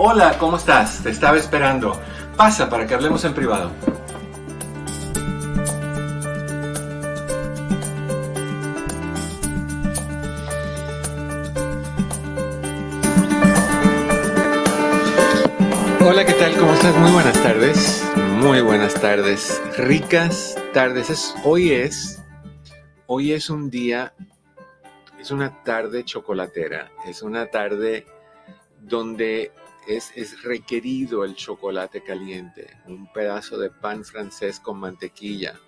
Hola, ¿cómo estás? Te estaba esperando. Pasa para que hablemos en privado. Hola, ¿qué tal? ¿Cómo estás? Muy buenas tardes. Muy buenas tardes. Ricas tardes. hoy es, hoy es un día, es una tarde chocolatera. Es una tarde donde es, requerido el chocolate caliente, un pedazo de pan francés con mantequilla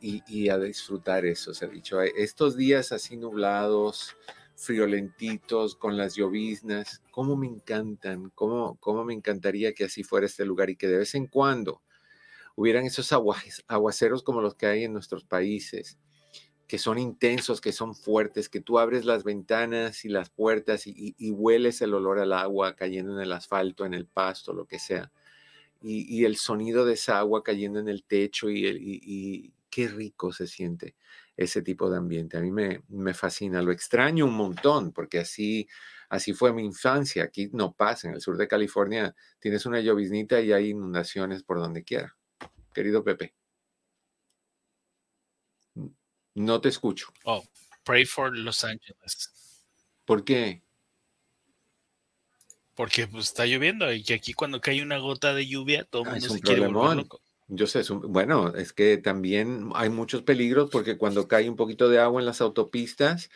y, a disfrutar eso, se ha dicho. Estos días así nublados, friolentitos, con las lloviznas, cómo me encantan, cómo, cómo me encantaría que así fuera este lugar y que de vez en cuando hubieran esos aguaceros como los que hay en nuestros países que son intensos, que son fuertes, que tú abres las ventanas y las puertas y, hueles el olor al agua cayendo en el asfalto, en el pasto, lo que sea. Y, el sonido de esa agua cayendo en el techo y, qué rico se siente ese tipo de ambiente. A mí me, fascina, lo extraño un montón, porque así, así fue mi infancia. Aquí no pasa, en el sur de California tienes una lloviznita y hay inundaciones por donde quiera. Querido Pepe. No te escucho. Oh, pray for Los Ángeles. ¿Por qué? Porque pues, está lloviendo y que aquí cuando cae una gota de lluvia todo el ah, mundo se quiere volver loco. Yo sé, bueno, es que también hay muchos peligros porque cuando cae un poquito de agua en las autopistas,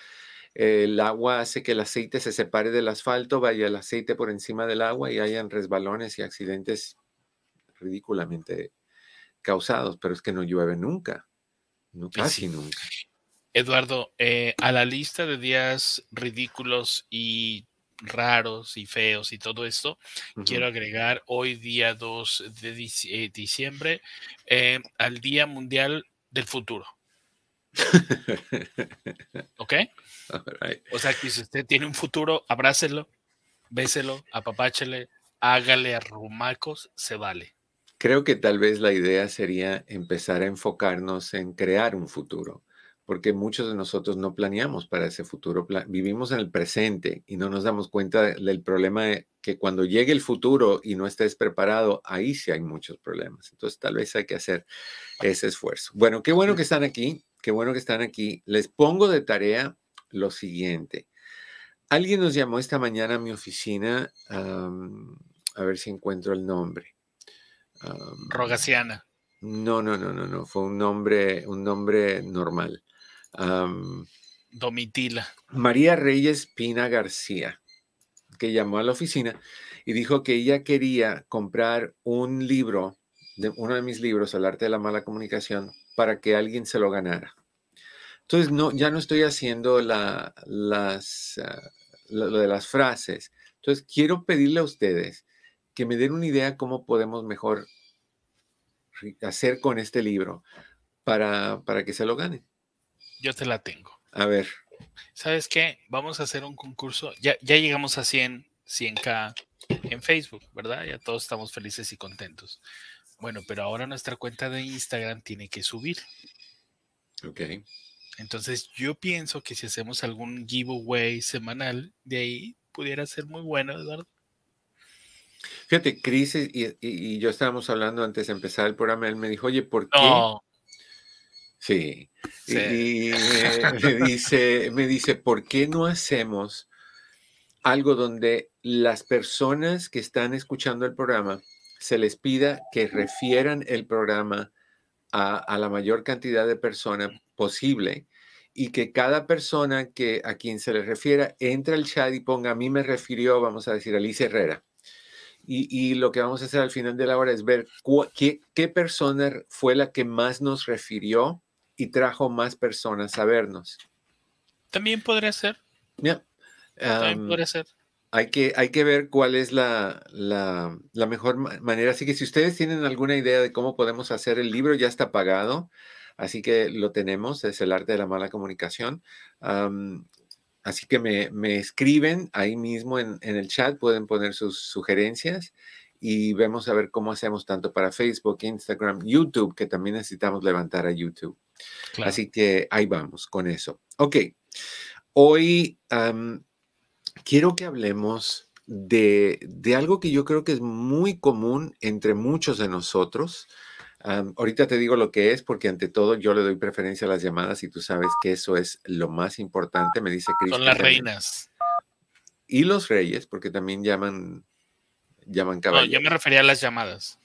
el agua hace que el aceite se separe del asfalto, vaya el aceite por encima del agua y hayan resbalones y accidentes ridículamente causados, pero es que no llueve nunca. Casi nunca. Eduardo, eh, a la lista de días ridículos y raros y feos y todo esto, quiero agregar hoy día 2 de eh, diciembre eh, al Día Mundial del Futuro. ¿Ok? O sea, que si usted tiene un futuro, abrácelo, béselo, apapáchele, hágale arrumacos, se vale. Creo que tal vez la idea sería empezar a enfocarnos en crear un futuro, porque muchos de nosotros no planeamos para ese futuro, vivimos en el presente y no nos damos cuenta del problema de que cuando llegue el futuro y no estés preparado, ahí sí hay muchos problemas. Entonces tal vez hay que hacer ese esfuerzo. Bueno, qué bueno que están aquí, qué bueno que están aquí. Les pongo de tarea lo siguiente. Alguien nos llamó esta mañana a mi oficina, a ver si encuentro el nombre. Rogaciana. No, no, no, no, no. Fue un nombre, un nombre normal. Domitila. María Reyes Pina García, que llamó a la oficina y dijo que ella quería comprar un libro, de, uno de mis libros, El arte de la mala comunicación, para que alguien se lo ganara. Entonces, no, ya no estoy haciendo la, las, ah, lo de las frases. Entonces, quiero pedirle a ustedes que me den una idea cómo podemos mejor hacer con este libro para, para que se lo gane. Yo te la tengo. A ver. ¿Sabes qué? Vamos a hacer un concurso. Ya, ya llegamos a 100, 100K en Facebook, ¿verdad? Ya todos estamos felices y contentos. Bueno, pero ahora nuestra cuenta de Instagram tiene que subir. Ok. Entonces yo pienso que si hacemos algún giveaway semanal, de ahí pudiera ser muy bueno, Eduardo. Fíjate, Cris y, yo estábamos hablando antes de empezar el programa, él me dijo, oye, ¿por qué? Sí. Y, me, dice, me dice, ¿por qué no hacemos algo donde las personas que están escuchando el programa se les pida que refieran el programa a, a la mayor cantidad de personas posible y que cada persona que a quien se le refiera entre al chat y ponga a mí me refirió, vamos a decir, Alicia Herrera y, lo que vamos a hacer al final de la hora es ver qué, qué, persona fue la que más nos refirió y trajo más personas a vernos. También podría ser. Yeah. También podría ser. hay que, hay que ver cuál es la, la, la mejor manera. Así que si ustedes tienen alguna idea de cómo podemos hacer el libro, ya está pagado. Así que lo tenemos, es el arte de la mala comunicación. Así que me, me, escriben ahí mismo en, en, el chat, pueden poner sus sugerencias y vemos a ver cómo hacemos tanto para Facebook, Instagram, YouTube, que también necesitamos levantar a YouTube. Así que ahí vamos con eso. Ok, hoy quiero que hablemos de, de, algo que yo creo que es muy común entre muchos de nosotros. Ahorita te digo lo que es porque ante todo yo le doy preferencia a las llamadas y tú sabes que eso es lo más importante, me dice Cristo. Son las reinas. Y los reyes, porque también llaman llaman caballeros. No, yo me refería a las llamadas.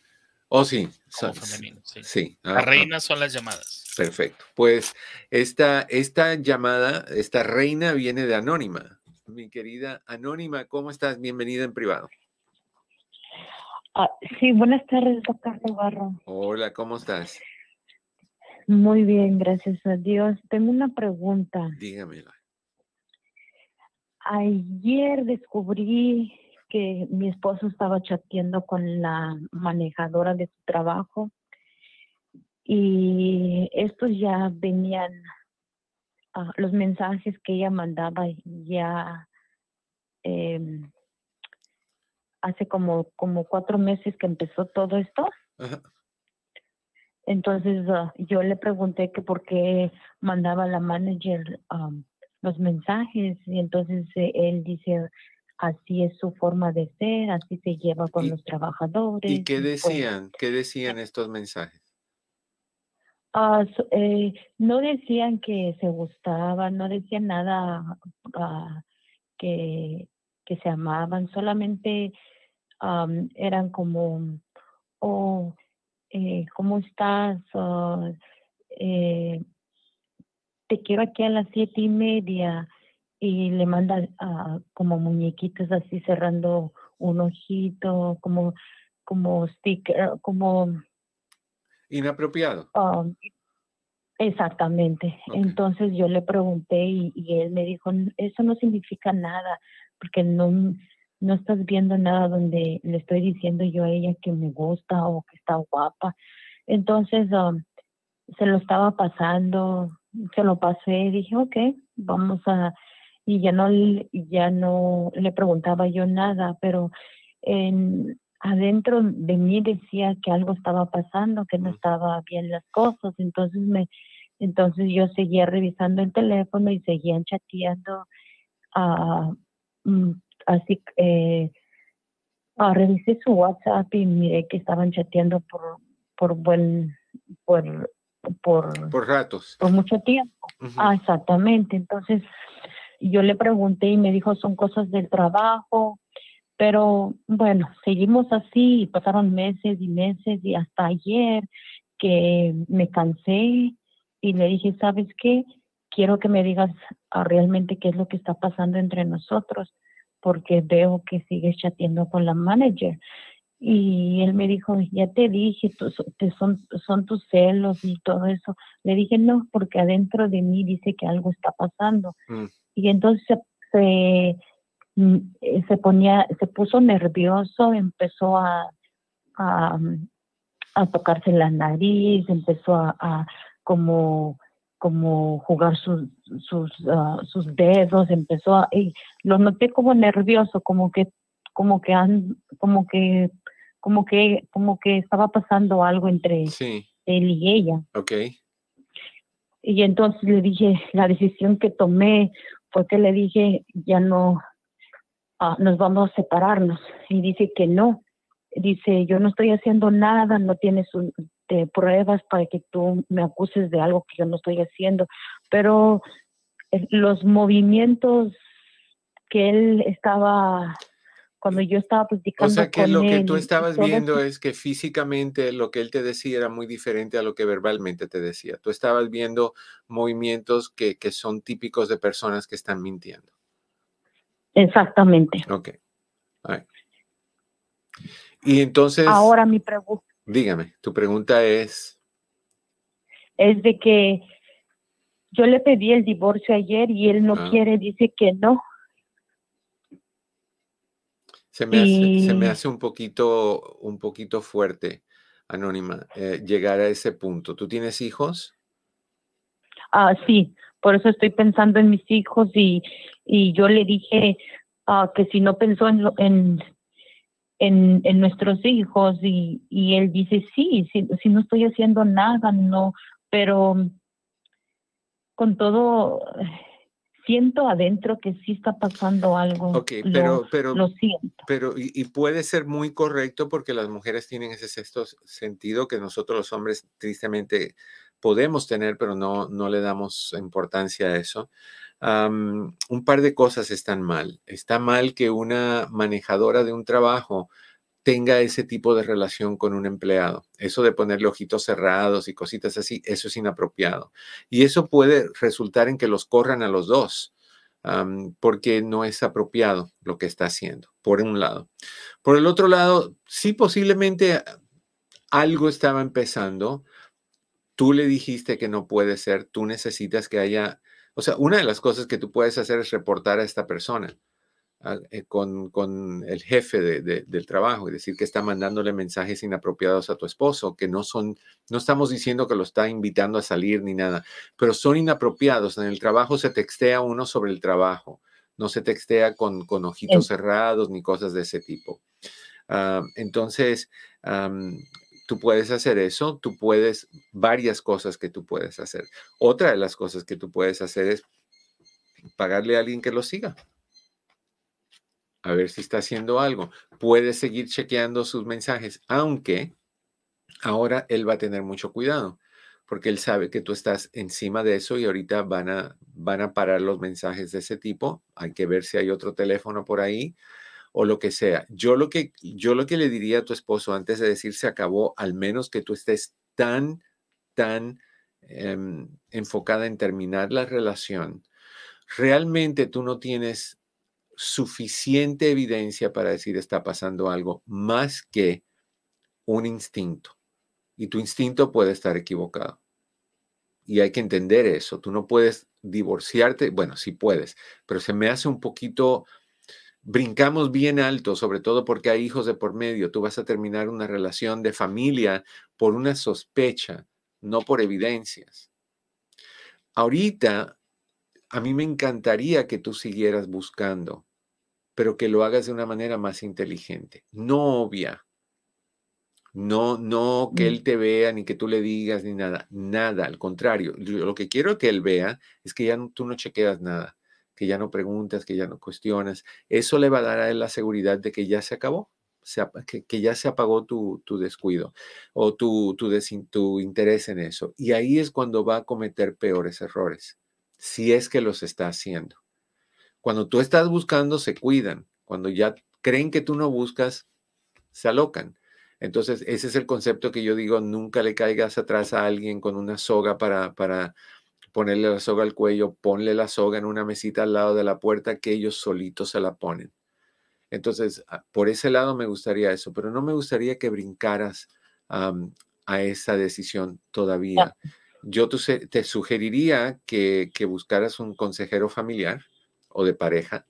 Oh, sí. Como femenino, sí. sí. las ah, ah. reinas son las llamadas. Perfecto. Pues esta, esta llamada, esta reina viene de Anónima. Mi querida Anónima, ¿cómo estás? Bienvenida en privado. Ah, sí, buenas tardes, doctor Barro. Hola, ¿cómo estás? Muy bien, gracias a Dios. Tengo una pregunta. Dígamela. Ayer descubrí que mi esposo estaba chateando con la manejadora de su trabajo y estos ya venían, uh, los mensajes que ella mandaba ya eh, hace como, como cuatro meses que empezó todo esto. Entonces uh, yo le pregunté que por qué mandaba la manager um, los mensajes y entonces eh, él dice así es su forma de ser, así se lleva con los trabajadores. ¿Y qué pues decían? ¿Qué decían estos mensajes? Uh, eh, no decían que se gustaban, no decían nada uh, que, que se amaban, solamente um, eran como, oh, eh, ¿cómo estás? Uh, eh, te quiero aquí a las siete y media y le manda uh, como muñequitos así cerrando un ojito, como, como sticker, como... Inapropiado. Um, exactamente. Entonces yo le pregunté y, y, él me dijo, eso no significa nada, porque no, no estás viendo nada donde le estoy diciendo yo a ella que me gusta o que está guapa. Entonces um, se lo estaba pasando, se lo pasé, dije, ok, vamos a y ya no, ya no le preguntaba yo nada, pero en, adentro de mí decía que algo estaba pasando, que no estaba bien las cosas, entonces me, entonces yo seguía revisando el teléfono y seguían chateando, uh, así eh, revisé su WhatsApp y miré que estaban chateando por, por buen, por, por, por ratos. Por mucho tiempo. Ah, exactamente. Entonces, yo le pregunté y me dijo, son cosas del trabajo, pero bueno, seguimos así, pasaron meses y meses y hasta ayer que me cansé y le dije, ¿sabes qué? Quiero que me digas ah, realmente qué es lo que está pasando entre nosotros, porque veo que sigues chateando con la manager. Y él me dijo, ya te dije, son, son tus celos y todo eso. Le dije, no, porque adentro de mí dice que algo está pasando. Mm y entonces se, mm, eh, se, ponía, se puso nervioso, empezó a, a, a tocarse la nariz, empezó a, a como como jugar sus sus, ah, sus dedos, empezó a, y lo noté como nervioso, como que como que como que como que como que estaba pasando algo entre él y ella. Okay. Y entonces le dije, la decisión que tomé porque le dije, ya no, ah, nos vamos a separarnos. Y dice que no. Dice, yo no estoy haciendo nada, no tienes pruebas para que tú me acuses de algo que yo no estoy haciendo. Pero eh, los movimientos que él estaba cuando yo estaba platicando. O sea que lo que tú estabas viendo es que físicamente lo que él te decía era muy diferente a lo que verbalmente te decía. Tú estabas viendo movimientos que, que son típicos de personas que están mintiendo. Exactamente. Ok. Y entonces. Ahora mi pregunta. Dígame, tu pregunta es. Es de que yo le pedí el divorcio ayer y él no ah. quiere, dice que no, Se me, hace, se me hace un poquito, un poquito fuerte, Anónima, eh, llegar a ese punto. ¿Tú tienes hijos? Ah, sí, por eso estoy pensando en mis hijos y, y yo le dije ah, que si no pensó en, en, en, en, nuestros hijos y, y él dice, sí, si, si no estoy haciendo nada, no, pero con todo siento adentro que sí está pasando algo. Ok, pero, pero, lo siento. Pero, y, puede ser muy correcto porque las mujeres tienen ese sexto sentido que nosotros los hombres tristemente podemos tener, pero no, no le damos importancia a eso. Un par de cosas están mal. Está mal que una manejadora de un trabajo tenga ese tipo de relación con un empleado. Eso de ponerle ojitos cerrados y cositas así, eso es inapropiado. Y eso puede resultar en que los corran a los dos, porque no es apropiado lo que está haciendo, por un lado. Por el otro lado, sí posiblemente algo estaba empezando. Tú le dijiste que no puede ser, tú necesitas que haya, o sea, una de las cosas que tú puedes hacer es reportar a esta persona eh, con, el jefe del trabajo y decir que está mandándole mensajes inapropiados a tu esposo, que no son, no estamos diciendo que lo está invitando a salir ni nada, pero son inapropiados. En el trabajo se textea uno sobre el trabajo, no se textea con, con ojitos cerrados ni cosas de ese tipo. Ah, entonces, tú puedes hacer eso, tú puedes, varias cosas que tú puedes hacer. Otra de las cosas que tú puedes hacer es pagarle a alguien que lo siga a ver si está haciendo algo. Puede seguir chequeando sus mensajes, aunque ahora él va a tener mucho cuidado, porque él sabe que tú estás encima de eso y ahorita van a, van a parar los mensajes de ese tipo. Hay que ver si hay otro teléfono por ahí o lo que sea. Yo lo que, yo lo que le diría a tu esposo antes de decir se acabó, al menos que tú estés tan, tan em, enfocada en terminar la relación, realmente tú no tienes suficiente evidencia para decir está pasando algo más que un instinto. Y tu instinto puede estar equivocado. Y hay que entender eso. Tú no puedes divorciarte. Bueno, sí puedes, pero se me hace un poquito... Brincamos bien alto, sobre todo porque hay hijos de por medio. Tú vas a terminar una relación de familia por una sospecha, no por evidencias. Ahorita a mí me encantaría que tú siguieras buscando, pero que lo hagas de una manera más inteligente, no obvia. No, no que mm. él te vea, ni que tú le digas, ni nada. Nada, al contrario. lo que quiero que él vea es que ya tú no chequeas nada, que ya no preguntas, que ya no cuestionas. Eso le va a dar a él la seguridad de que ya se acabó, que, ya se apagó tu, descuido o tu, tu, tu interés en eso. Y ahí es cuando va a cometer peores errores si es que los está haciendo. Cuando tú estás buscando, se cuidan. Cuando ya creen que tú no buscas, se alocan. Entonces, ese es el concepto que yo digo, nunca le caigas atrás a alguien con una soga para, para ponerle la soga al cuello, ponle la soga en una mesita al lado de la puerta que ellos solitos se la ponen. Entonces, ah, por ese lado me gustaría eso, pero no me gustaría que brincaras a esa decisión todavía yo te sugeriría que, buscaras un consejero familiar o de pareja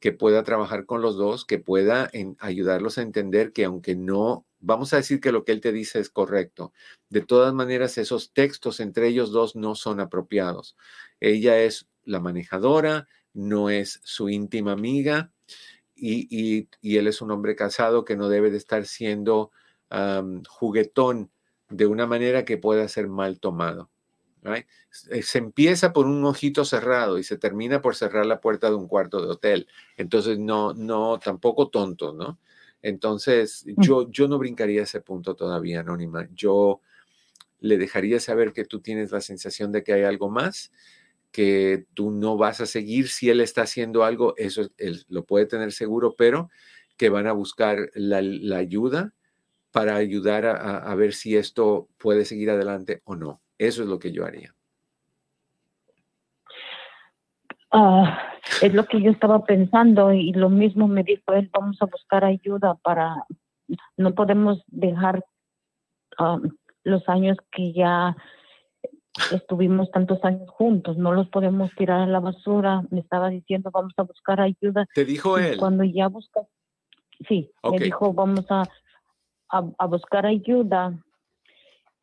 que pueda trabajar con los dos, que pueda ayudarlos a entender que aunque no, vamos a decir que lo que él te dice es correcto, de todas maneras esos textos entre ellos dos no son apropiados. Ella es la manejadora, no es su íntima amiga y, él es un hombre casado que no debe de estar siendo juguetón de una manera que pueda ser mal tomado. Se empieza por un ojito cerrado y se termina por cerrar la puerta de un cuarto de hotel. Entonces, no, no, tampoco tonto, ¿no? Entonces, mm. yo, yo no brincaría ese punto todavía, Anónima. Yo le dejaría saber que tú tienes la sensación de que hay algo más, que tú no vas a seguir si él está haciendo algo, eso él lo puede tener seguro, pero que van a buscar la, ayuda para ayudar a ver si esto puede seguir adelante o no. Eso es lo que yo haría. Ah, es lo que yo estaba pensando y lo mismo me dijo él, vamos a buscar ayuda para, no podemos dejar um, los años que ya estuvimos tantos años juntos, no los podemos tirar a la basura, me estaba diciendo, vamos a buscar ayuda. ¿Te dijo él? Cuando ya buscas, sí, me dijo, vamos a, a, buscar ayuda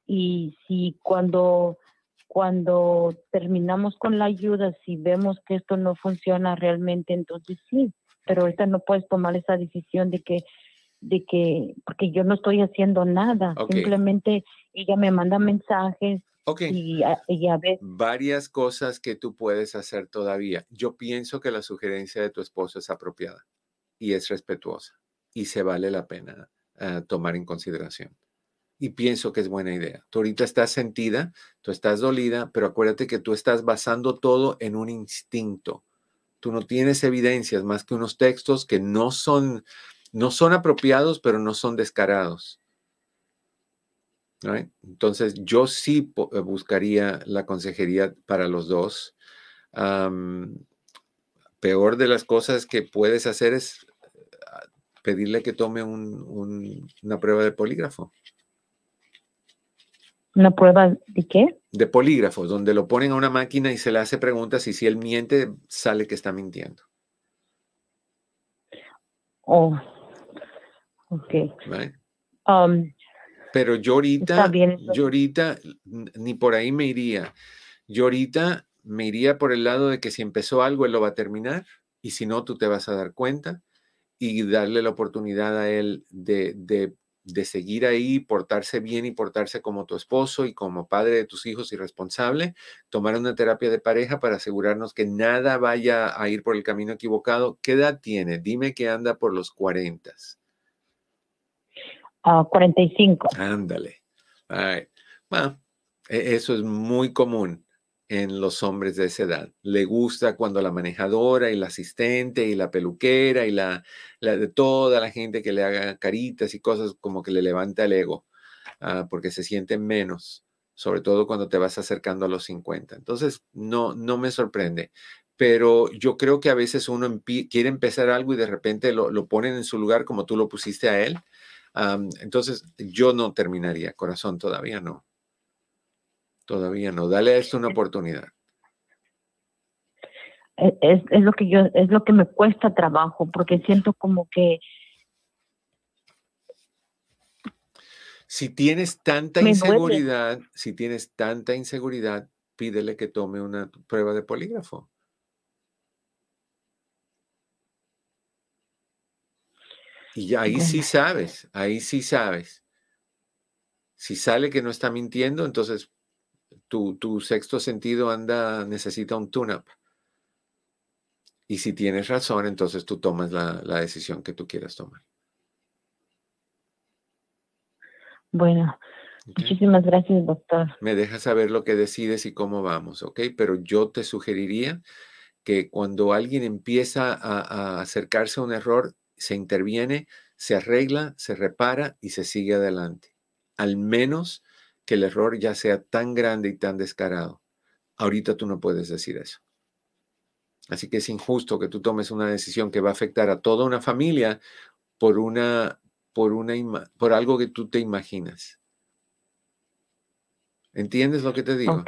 y si cuando cuando terminamos con la ayuda, si vemos que esto no funciona realmente, entonces sí, pero ahorita no puedes tomar esa decisión de que de que porque yo no estoy haciendo nada, simplemente ella me manda mensajes y, y a veces varias cosas que tú puedes hacer todavía. Yo pienso que la sugerencia de tu esposo es apropiada y es respetuosa y se vale la pena uh, tomar en consideración. Y pienso que es buena idea. Tú ahorita estás sentida, tú estás dolida, pero acuérdate que tú estás basando todo en un instinto. Tú no tienes evidencias más que unos textos que no son, no son apropiados, pero no son descarados. Entonces, yo sí eh, buscaría la consejería para los dos. peor de las cosas que puedes hacer es pedirle que tome una prueba de polígrafo. ¿Una prueba de qué? De polígrafo, donde lo ponen a una máquina y se le hace preguntas y si él miente, sale que está mintiendo. Oh, ok. Um, Pero yo ahorita, yo ahorita ni por ahí me iría. Yo ahorita me iría por el lado de que si empezó algo, él lo va a terminar y si no, tú te vas a dar cuenta y darle la oportunidad a él de, de, seguir ahí, portarse bien y portarse como tu esposo y como padre de tus hijos y responsable, tomar una terapia de pareja para asegurarnos que nada vaya a ir por el camino equivocado. ¿Qué edad tiene? Dime que anda por los 40. Uh, 45. Ándale. Bueno, e, eso es muy común en los hombres de esa edad. Le gusta cuando la manejadora y la asistente y la peluquera y la, de toda la gente que le haga caritas y cosas como que le levanta el ego, ah, porque se siente menos, sobre todo cuando te vas acercando a los 50. Entonces, no, no me sorprende. Pero yo creo que a veces uno quiere empezar algo y de repente lo, lo, ponen en su lugar como tú lo pusiste a él. entonces, yo no terminaría, corazón, todavía no. Todavía no. Dale a esto una oportunidad. E, es, es, lo que yo, es lo que me cuesta trabajo, porque siento como que si tienes tanta inseguridad, si tienes tanta inseguridad, pídele que tome una prueba de polígrafo. Y ahí sí sabes, ahí sí sabes. Si sale que no está mintiendo, entonces tu, sexto sentido anda, necesita un tune-up. Y si tienes razón, entonces tú tomas la, decisión que tú quieras tomar. Bueno, muchísimas gracias, doctor. Me dejas saber lo que decides y cómo vamos, ¿ok? Pero yo te sugeriría que cuando alguien empieza a acercarse a un error, se interviene, se arregla, se repara y se sigue adelante. Al menos que el error ya sea tan grande y tan descarado. Ahorita tú no puedes decir eso. Así que es injusto que tú tomes una decisión que va a afectar a toda una familia por una por una por algo que tú te imaginas. ¿Entiendes lo que te digo?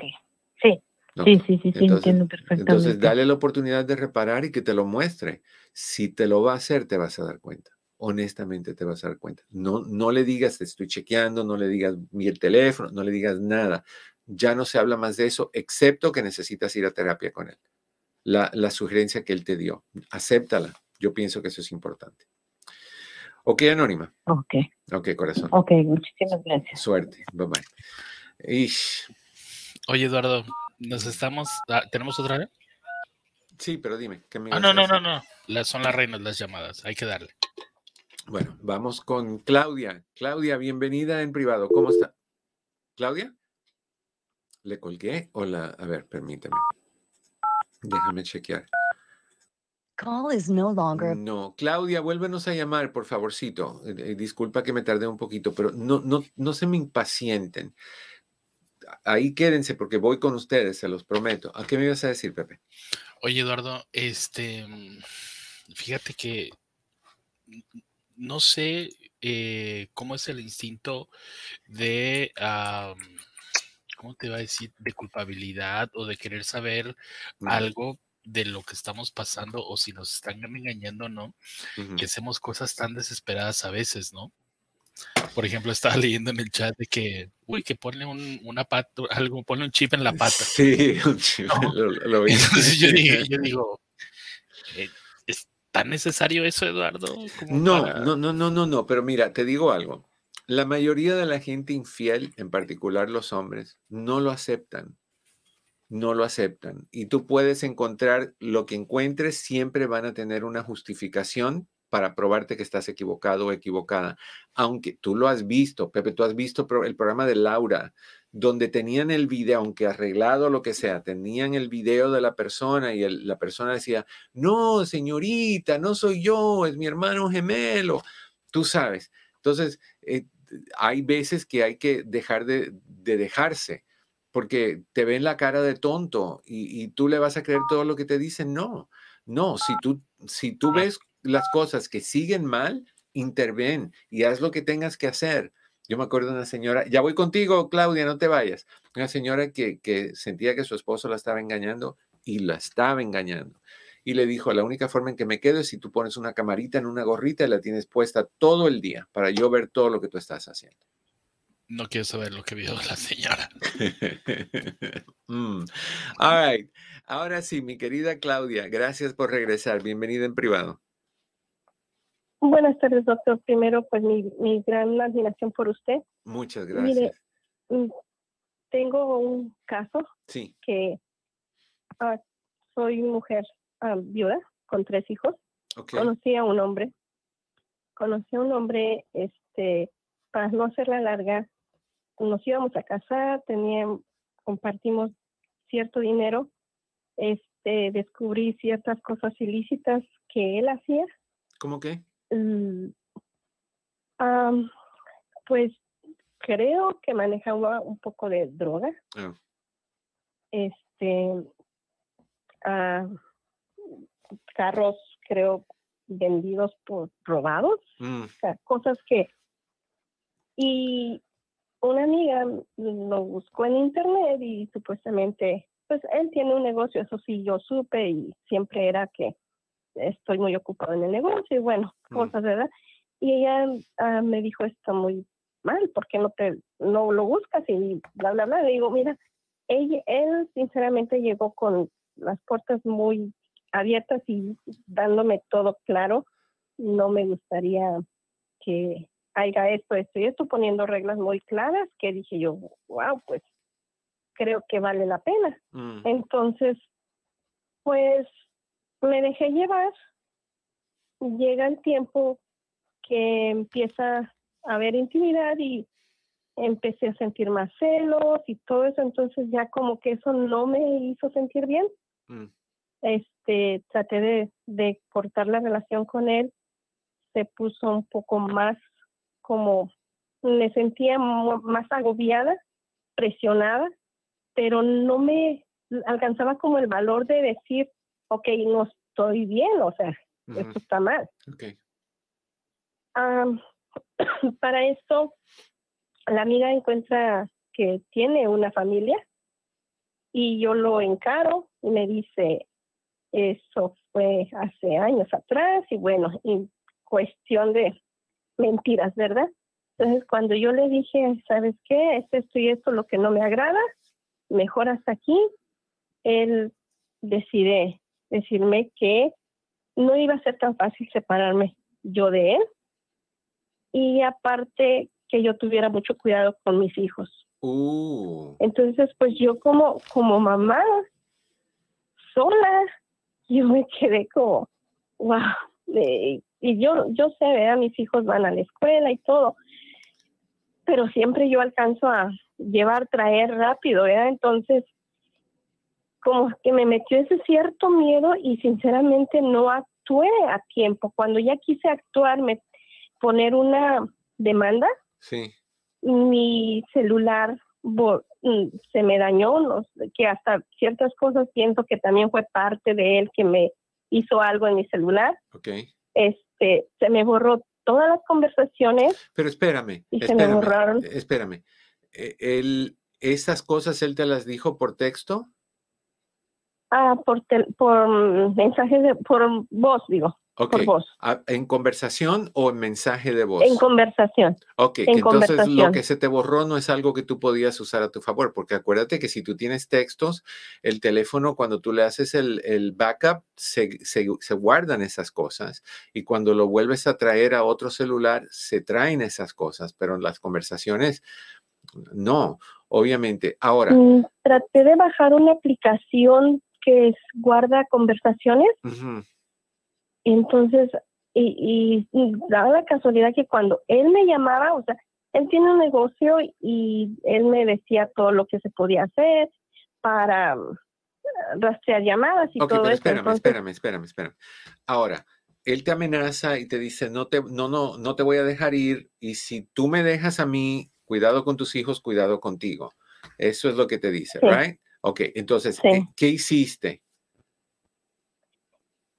Sí. Sí, sí, sí, sí, entiendo perfectamente. Entonces, dale la oportunidad de reparar y que te lo muestre. Si te lo va a hacer, te vas a dar cuenta honestamente te vas a dar cuenta. No, no le digas, te estoy chequeando, no le digas mi el teléfono, no le digas nada. Ya no se habla más de eso, excepto que necesitas ir a terapia con él. La, la sugerencia que él te dio, acéptala. Yo pienso que eso es importante. Ok, Anónima. Ok. Ok, corazón. Ok, muchísimas gracias. Suerte. Bye bye. Oye, Eduardo, nos estamos. Ah, ¿Tenemos otra vez? Sí, pero dime. ¿qué me ah, no, no, no, no. son las reinas las llamadas. Hay que darle. Bueno, vamos con Claudia. Claudia, bienvenida en privado. ¿Cómo está? ¿Claudia? ¿Le colgué o la...? A ver, permíteme. Déjame chequear. Call is no longer... No, Claudia, vuélvenos a llamar, por favorcito. Eh, eh, disculpa que me tardé un poquito, pero no, no, no se me impacienten. Ahí quédense porque voy con ustedes, se los prometo. ¿A qué me ibas a decir, Pepe? Oye, Eduardo, este, fíjate que no sé eh, cómo es el instinto de, ¿cómo te va a decir? De culpabilidad o de querer saber algo de lo que estamos pasando o si nos están engañando o no, y hacemos cosas tan desesperadas a veces, ¿no? Por ejemplo, estaba leyendo en el chat de que, uy, que pone un, una pata, algo, pone un chip en la pata. Sí, un chip, lo, vi. Entonces yo, digo, eh, ¿es tan necesario eso, Eduardo? No, no, no, no, no, no, pero mira, te digo algo. La mayoría de la gente infiel, en particular los hombres, no lo aceptan. No lo aceptan. Y tú puedes encontrar lo que encuentres, siempre van a tener una justificación para probarte que estás equivocado o equivocada. Aunque tú lo has visto, Pepe, tú has visto el programa de Laura, donde tenían el video, aunque arreglado lo que sea, tenían el video de la persona y la persona decía, no, señorita, no soy yo, es mi hermano gemelo. Tú sabes. Entonces, eh, hay veces que hay que dejar de, dejarse porque te ven la cara de tonto y, y, tú le vas a creer todo lo que te dicen. No, no, si tú, si tú ves las cosas que siguen mal, interven y haz lo que tengas que hacer. Yo me acuerdo de una señora, ya voy contigo, Claudia, no te vayas. Una señora que, que sentía que su esposo la estaba engañando y la estaba engañando. Y le dijo, la única forma en que me quedo es si tú pones una camarita en una gorrita y la tienes puesta todo el día para yo ver todo lo que tú estás haciendo. No quiero saber lo que vio la señora. mm. All right. Ahora sí, mi querida Claudia, gracias por regresar. Bienvenida en privado. Buenas tardes, doctor. Primero, pues mi, mi gran admiración por usted. Muchas gracias. Mire, mm, tengo un caso sí. que uh, soy mujer uh, viuda con tres hijos. Conocí a un hombre. Conocí a un hombre, este, para no hacerla larga, nos íbamos a casar, teníamos, compartimos cierto dinero, este, descubrí ciertas cosas ilícitas que él hacía. ¿Cómo qué? Mm, pues creo que manejaba un poco de droga. Ah. Este, ah, carros, creo, vendidos por robados, mm. cosas que... Y una amiga lo buscó en internet y supuestamente, pues él tiene un negocio, eso sí, yo supe y siempre era que estoy muy ocupado en el negocio y bueno, mm. cosas, ¿verdad? Y ella ah, me dijo esto muy mal, ¿por qué no, te, no lo buscas? Y bla, bla, bla. Le digo, mira, ella, él sinceramente llegó con las puertas muy abiertas y dándome todo claro. No me gustaría que haya esto, esto y esto, poniendo reglas muy claras que dije yo, wow, pues creo que vale la pena. Mm. Entonces, pues me dejé llevar, llega el tiempo que empieza a haber intimidad y empecé a sentir más celos y todo eso, entonces ya como que eso no me hizo sentir bien. Mm. Este, traté de, de cortar la relación con él, se puso un poco más como, me sentía más agobiada, presionada, pero no me alcanzaba como el valor de decir, ok, no estoy bien, o sea, esto está mal. para esto, la amiga encuentra que tiene una familia y yo lo encaro y me dice, eso fue hace años atrás y bueno, en cuestión de mentiras, ¿verdad? Entonces, cuando yo le dije, ¿sabes qué? Es esto y esto lo que no me agrada, mejor hasta aquí, él decide decirme que no iba a ser tan fácil separarme yo de él y aparte que yo tuviera mucho cuidado con mis hijos. Uh. Entonces, pues yo como, como mamá sola, yo me quedé como, wow. y yo, yo sé, ¿verdad? mis hijos van a la escuela y todo, pero siempre yo alcanzo a llevar, traer rápido, ¿verdad? Entonces, como que me metió ese cierto miedo y sinceramente no actué a tiempo. Cuando ya quise actuar, me poner una demanda, sí. mi celular mm, se me dañó, que hasta ciertas cosas pienso que también fue parte de él que me hizo algo en mi celular. Okay. Este, se me borró todas las conversaciones. Pero espérame. Y se me borraron. Espérame. Eh, él, ¿Esas cosas él te las dijo por texto? Ah, por, por mensajes de, por voz, digo. Por voz. Ah, ¿En conversación o en mensaje de voz? En conversación. Ok, entonces lo que se te borró no es algo que tú podías usar a tu favor, porque acuérdate que si tú tienes textos, el teléfono, cuando tú le haces el, el backup, se, se, se, guardan esas cosas y cuando lo vuelves a traer a otro celular, se traen esas cosas, pero en las conversaciones, no, obviamente. Ahora. Mm, traté de bajar una aplicación que guarda conversaciones. Entonces, y, y, daba la casualidad que cuando él me llamaba, o sea, él tiene un negocio y él me decía todo lo que se podía hacer para mm, rastrear llamadas y todo eso. Espérame, espérame, espérame, espérame. Ahora, él te amenaza y te dice, no te, no, no, no te voy a dejar ir y si tú me dejas a mí, cuidado con tus hijos, cuidado contigo. Eso es lo que te dice, right? Ok, entonces, ¿qué, hiciste?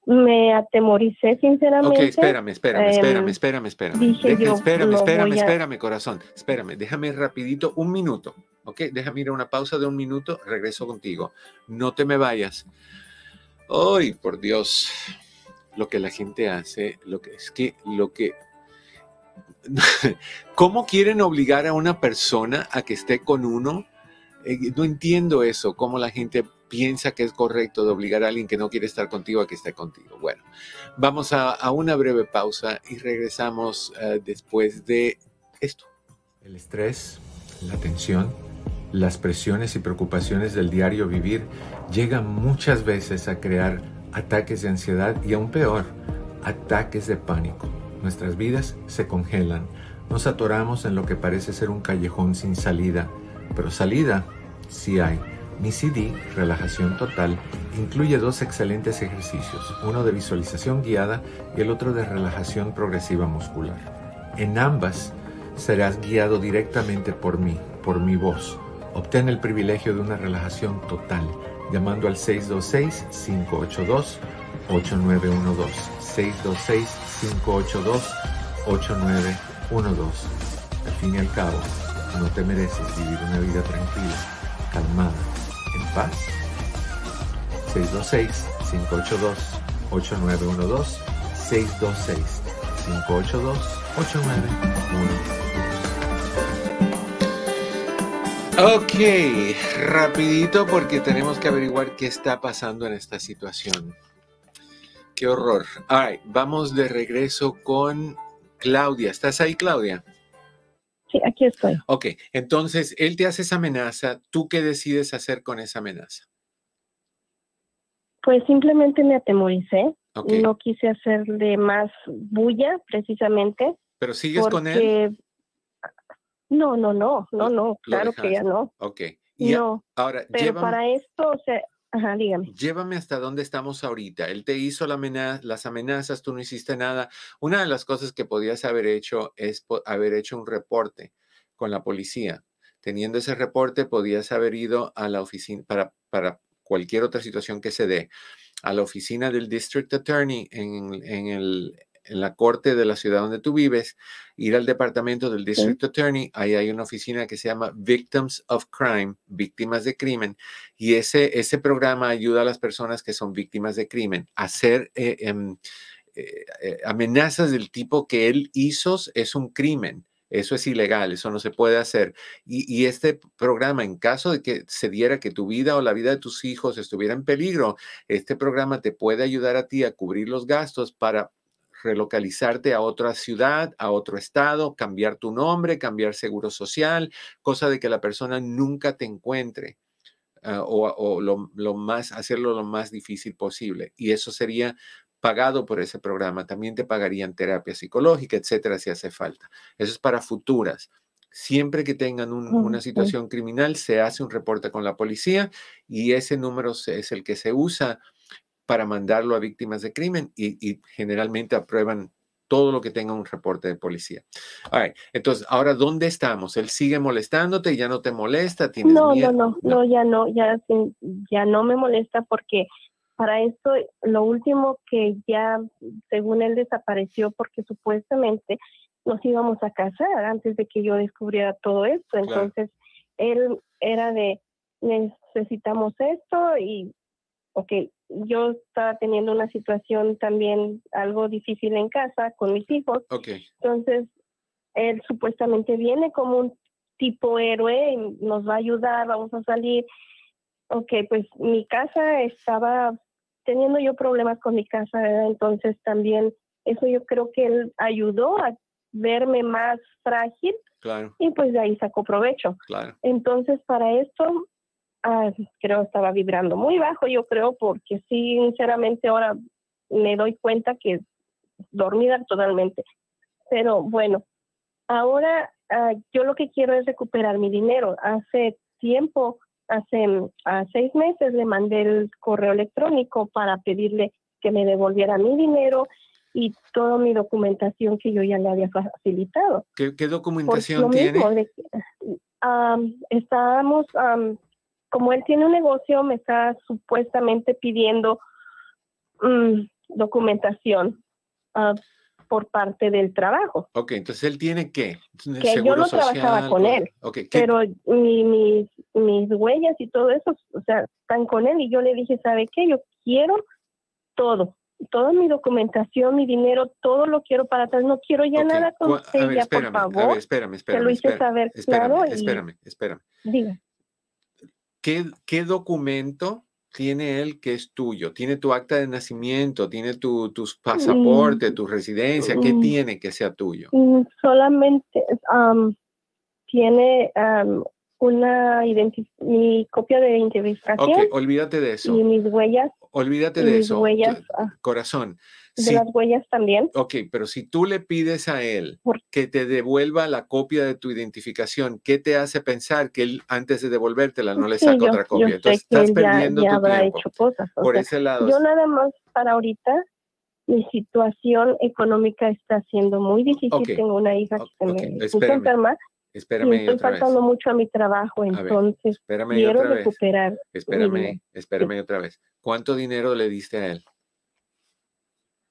Me atemoricé, sinceramente. Ok, espérame, espérame, espérame, em, espérame, espérame. espérame, espérame, espérame, corazón. Espérame, déjame rapidito un minuto. Ok, déjame ir a una pausa de un minuto, regreso contigo. No te me vayas. Ay, por Dios, lo que la gente hace, lo que es que, lo que ¿Cómo quieren obligar a una persona a que esté con uno eh, no entiendo eso, cómo la gente piensa que es correcto de obligar a alguien que no quiere estar contigo a que esté contigo. Bueno, vamos a, una breve pausa y regresamos eh, después de esto. El estrés, la tensión, las presiones y preocupaciones del diario vivir llegan muchas veces a crear ataques de ansiedad y aún peor, ataques de pánico. Nuestras vidas se congelan, nos atoramos en lo que parece ser un callejón sin salida pero salida sí hay. Mi CD, Relajación Total, incluye dos excelentes ejercicios, uno de visualización guiada y el otro de relajación progresiva muscular. En ambas serás guiado directamente por mí, por mi voz. Obtén el privilegio de una relajación total llamando al 626-582-8912. 626-582-8912. Al fin y al cabo, no te mereces vivir una vida tranquila, calmada, en paz. 626-582-8912. 626-582-8912. Ok, rapidito porque tenemos que averiguar qué está pasando en esta situación. Qué horror. All vamos de regreso con Claudia. ¿Estás ahí, Claudia? Sí, aquí estoy. Ok, entonces él te hace esa amenaza, ¿tú qué decides hacer con esa amenaza? Pues simplemente me atemoricé. No quise hacerle más bulla, precisamente. ¿Pero sigues con él? No, no, no, no, no, claro que ya no. Ok. Y no, ahora, pero para esto, o sea, Llévame hasta dónde estamos ahorita. Él te hizo las amenazas, tú no hiciste nada. Una de las cosas que podías haber hecho es haber hecho un reporte con la policía. Teniendo ese reporte, podías haber ido a la oficina para, cualquier otra situación que se dé, a la oficina del District Attorney en el, en la corte de la ciudad donde tú vives, ir al departamento del District Attorney, ahí hay una oficina que se llama Victims of Crime, víctimas de crimen, y ese, ese programa ayuda a las personas que son víctimas de crimen a hacer eh, em, eh, eh, amenazas del tipo que él hizo, es un crimen. Eso es ilegal, eso no se puede hacer. Y, y, este programa, en caso de que se diera que tu vida o la vida de tus hijos estuviera en peligro, este programa te puede ayudar a ti a cubrir los gastos para relocalizarte a otra ciudad, a otro estado, cambiar tu nombre, cambiar seguro social, cosa de que la persona nunca te encuentre. Ah, o, lo, más, hacerlo lo más difícil posible. Y eso sería pagado por ese programa. También te pagarían terapia psicológica, etcétera, si hace falta. Eso es para futuras. Siempre que tengan una situación criminal, se hace un reporte con la policía y ese número es el que se usa para mandarlo a víctimas de crimen y, generalmente aprueban todo lo que tenga un reporte de policía. Entonces, ahora, ¿dónde estamos? ¿Él sigue molestándote? y ¿Ya no te molesta? no, no, no, no, ya no, ya, ya no me molesta porque para esto, lo último que ya, según él, desapareció porque supuestamente nos íbamos a casar antes de que yo descubriera todo esto. Entonces, él era de, necesitamos esto y ok, yo estaba teniendo una situación también algo difícil en casa con mis hijos. Okay. Entonces, él supuestamente viene como un tipo héroe, y nos va a ayudar, vamos a salir. Ok, pues mi casa estaba teniendo yo problemas con mi casa, ¿verdad? entonces también eso yo creo que él ayudó a verme más frágil claro. y pues de ahí sacó provecho. Claro. Entonces para esto ah, creo estaba vibrando muy bajo, yo creo, porque sí, sinceramente ahora me doy cuenta que dormida totalmente. Pero bueno, ahora ah, yo lo que quiero es recuperar mi dinero. Hace tiempo, hace a seis meses le mandé el correo electrónico para pedirle que me devolviera mi dinero y toda mi documentación que yo ya le había facilitado. ¿Qué, documentación tiene? estábamos, como él tiene un negocio, me está supuestamente pidiendo mm, documentación ah, por parte del trabajo. Ok, entonces él tiene qué? Que yo no trabajaba con él, pero mi, mis, mis huellas y todo eso, o sea, están con él y yo le dije, ¿sabe qué? Yo quiero todo, toda mi documentación, mi dinero, todo lo quiero para atrás. No quiero ya nada con ya, por favor. A ver, espérame, espérame. Te lo hice saber claro. Espérame, espérame. Diga. ¿Qué, ¿Qué documento tiene él que es tuyo? ¿Tiene tu acta de nacimiento? ¿Tiene tu, tus mm, pasaporte, tu residencia? ¿Qué mm. tiene que sea tuyo? Mm, solamente tiene una mi copia de identificación. Ok, olvídate de eso. Y mis huellas. Olvídate de eso. Huellas, ah, Corazón. De las huellas también. Ok, pero si tú le pides a él que te devuelva la copia de tu identificación, ¿qué te hace pensar que él antes de devolvértela no le saca otra copia? Entonces estás perdiendo tu tiempo. Hecho cosas. Por ese lado. Yo nada más para ahorita mi situación económica está siendo muy difícil. Tengo una hija que se me puso enferma Espérame estoy faltando mucho a mi trabajo, entonces quiero recuperar. Espérame, espérame otra vez. ¿Cuánto dinero le diste a él?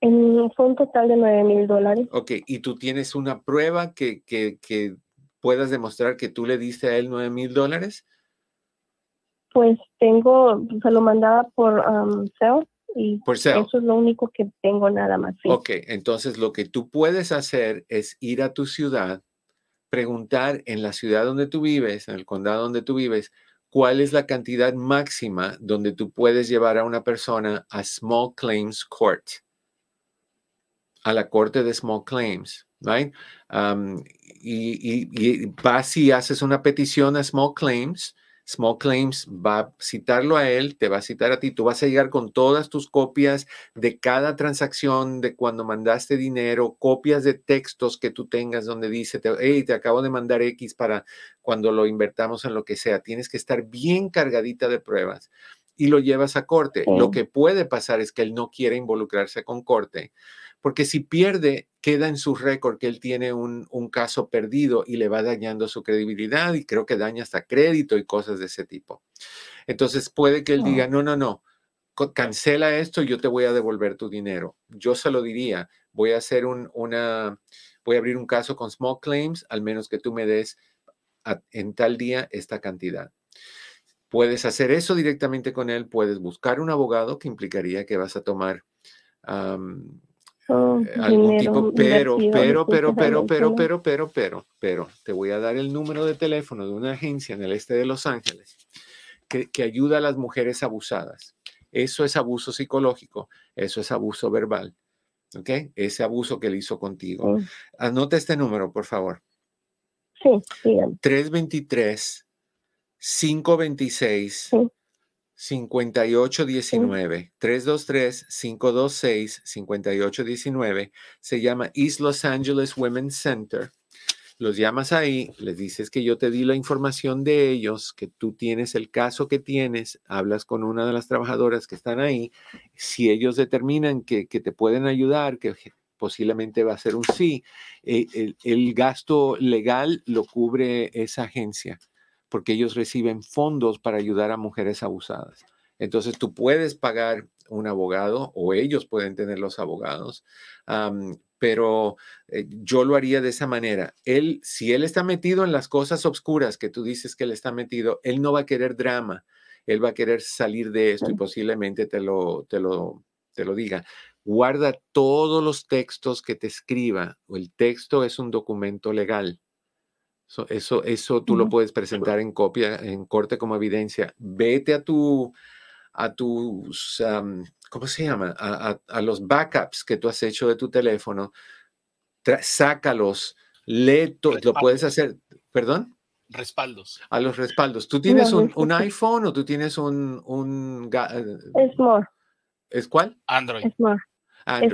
En, fue un total de nueve mil dólares. Ok, ¿y tú tienes una prueba que, que, que puedas demostrar que tú le diste a él nueve mil dólares? Pues tengo, se lo mandaba por um, y por eso es lo único que tengo nada más. Ok, entonces lo que tú puedes hacer es ir a tu ciudad preguntar en la ciudad donde tú vives, en el condado donde tú vives, cuál es la cantidad máxima donde tú puedes llevar a una persona a Small Claims Court, a la corte de Small Claims, right? y, y, vas y haces una petición a Small Claims Small Claims va a citarlo a él, te va a citar a ti, tú vas a llegar con todas tus copias de cada transacción, de cuando mandaste dinero, copias de textos que tú tengas donde dice, hey, te acabo de mandar X para cuando lo invertamos en lo que sea. Tienes que estar bien cargadita de pruebas y lo llevas a corte. Lo que puede pasar es que él no quiere involucrarse con corte porque si pierde, queda en su récord que él tiene un, caso perdido y le va dañando su credibilidad y creo que daña hasta crédito y cosas de ese tipo. Entonces puede que él diga, no, no, no, cancela esto y yo te voy a devolver tu dinero. Yo se lo diría, voy a hacer un, una, voy a abrir un caso con small claims, al menos que tú me des en tal día esta cantidad. Puedes hacer eso directamente con él, puedes buscar un abogado que implicaría que vas a tomar Oh, eh, algún tipo, pero, pero, pero, pero, pero, pero, pero, pero, pero, te voy a dar el número de teléfono de una agencia en el este de Los Ángeles que, que ayuda a las mujeres abusadas. Eso es abuso psicológico, eso es abuso verbal. ¿Ok? Ese abuso que él hizo contigo. Anota este número, por favor. Sí, sí. 323 526 5819 323 526 5819 se llama East Los Angeles Women's Center. Los llamas ahí, les dices que yo te di la información de ellos, que tú tienes el caso que tienes, hablas con una de las trabajadoras que están ahí. Si ellos determinan que, te pueden ayudar, que posiblemente va a ser un sí, eh, el gasto legal lo cubre esa agencia porque ellos reciben fondos para ayudar a mujeres abusadas. Entonces tú puedes pagar un abogado o ellos pueden tener los abogados, pero eh, yo lo haría de esa manera. Él, si él está metido en las cosas obscuras que tú dices que él está metido, él no va a querer drama. él va a querer salir de esto y posiblemente te lo, te lo, te lo diga. Guarda todos los textos que te escriba. El texto es un documento legal. Eso, eso, tú lo puedes presentar en copia, en corte como evidencia. Vete a tu, a tus, ¿cómo se llama? A, los backups que tú has hecho de tu teléfono. Sácalos, lee, lo puedes hacer. ¿Perdón? Respaldos. A los respaldos. ¿Tú tienes un, un, iPhone o tú tienes un... un es more. ¿Es cuál? Android. Es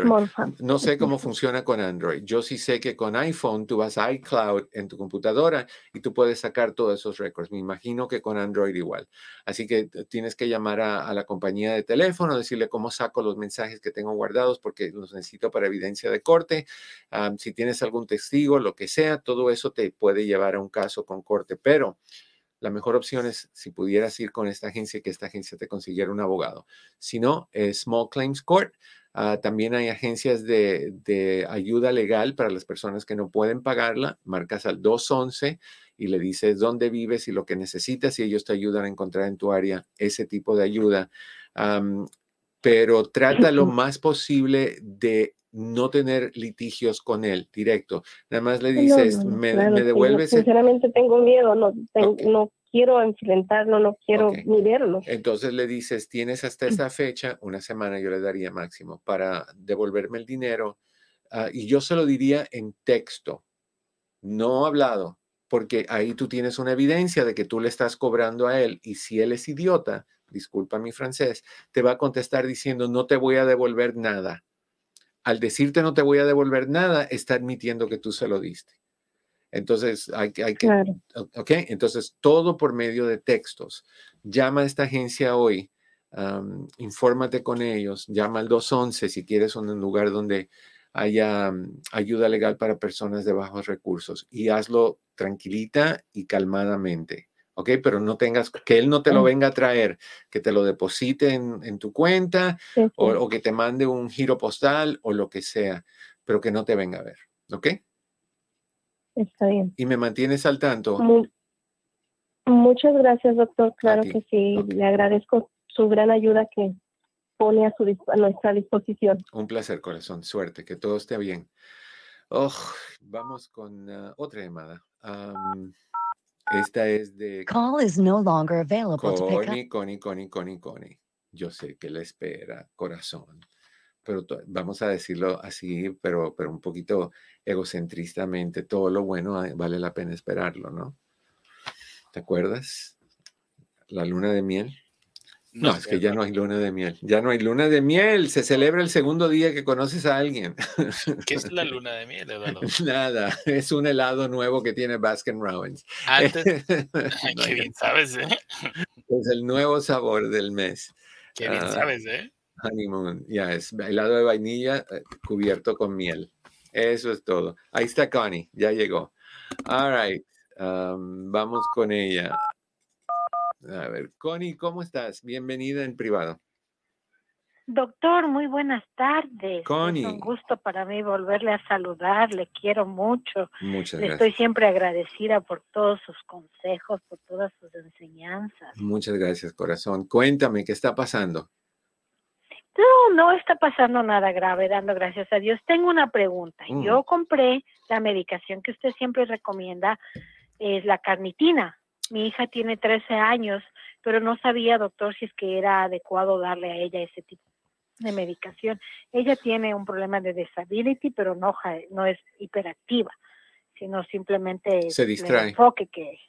more. No sé cómo funciona con Android. Yo sí sé que con iPhone tú vas a iCloud en tu computadora y tú puedes sacar todos esos récords. Me imagino que con Android igual. Así que tienes que llamar a, la compañía de teléfono, decirle cómo saco los mensajes que tengo guardados porque los necesito para evidencia de corte. si tienes algún testigo, lo que sea, todo eso te puede llevar a un caso con corte. Pero la mejor opción es si pudieras ir con esta agencia, que esta agencia te consiguiera un abogado. Si no, es Small Claims Court. Ah, también hay agencias de, ayuda legal para las personas que no pueden pagarla. Marcas al 211 y le dices dónde vives y lo que necesitas y ellos te ayudan a encontrar en tu área ese tipo de ayuda. pero trata lo más posible de no tener litigios con él directo. Nada más le dices, me, devuelves. sinceramente tengo miedo, no, no quiero enfrentarlo, no quiero ni verlo. Entonces le dices, tienes hasta esta fecha, una semana yo le daría máximo para devolverme el dinero. Ah, y yo se lo diría en texto, no hablado, porque ahí tú tienes una evidencia de que tú le estás cobrando a él y si él es idiota, disculpa mi francés, te va a contestar diciendo, no te voy a devolver nada. Al decirte no te voy a devolver nada, está admitiendo que tú se lo diste. Entonces, hay, hay que, ok, entonces todo por medio de textos. Llama a esta agencia hoy, infórmate con ellos, llama al 211 si quieres un lugar donde haya ayuda legal para personas de bajos recursos y hazlo tranquilita y calmadamente. ¿ok? Pero no tengas, que él no te lo venga a traer, que te lo deposite en, tu cuenta O, o, que te mande un giro postal o lo que sea, pero que no te venga a ver, ¿ok? Está bien. ¿Y me mantienes al tanto? muchas gracias, doctor. Claro que sí. Le agradezco su gran ayuda que pone a, su, nuestra disposición. Un placer, corazón. Suerte, que todo esté bien. Oh, vamos con uh, otra llamada. esta es de... Call is no longer available Connie, Connie, Connie, Connie, Connie. Yo sé que le espera, corazón pero vamos a decirlo así, pero, pero un poquito egocentristamente, todo lo bueno vale la pena esperarlo, ¿no? ¿Te acuerdas? La luna de miel. No, es que ya no hay luna de miel. Ya no hay luna de miel. Se celebra el segundo día que conoces a alguien. ¿Qué es la luna de miel, Eduardo? Nada, es un helado nuevo que tiene Baskin Robbins. Antes, qué bien sabes, ¿eh? Es el nuevo sabor del mes. Qué bien ah, sabes, ¿eh? Honeymoon, ya es helado de vainilla eh, cubierto con miel. Eso es todo. Ahí está Connie, ya llegó. All right, um, vamos con ella. A ver, Connie, ¿cómo estás? Bienvenida en privado. Doctor, muy buenas tardes. Connie. Es un gusto para mí volverle a saludar, le quiero mucho. Muchas gracias. Estoy siempre agradecida por todos sus consejos, por todas sus enseñanzas. Muchas gracias, corazón. Cuéntame, ¿qué está pasando? No, no está pasando nada grave, dando gracias a Dios. Tengo una pregunta. Mm. Yo compré la medicación que usted siempre recomienda, es la carnitina. Mi hija tiene 13 años, pero no sabía, doctor, si es que era adecuado darle a ella ese tipo de medicación. Ella tiene un problema de disability, pero no, no es hiperactiva, sino simplemente Se distrae. el enfoque que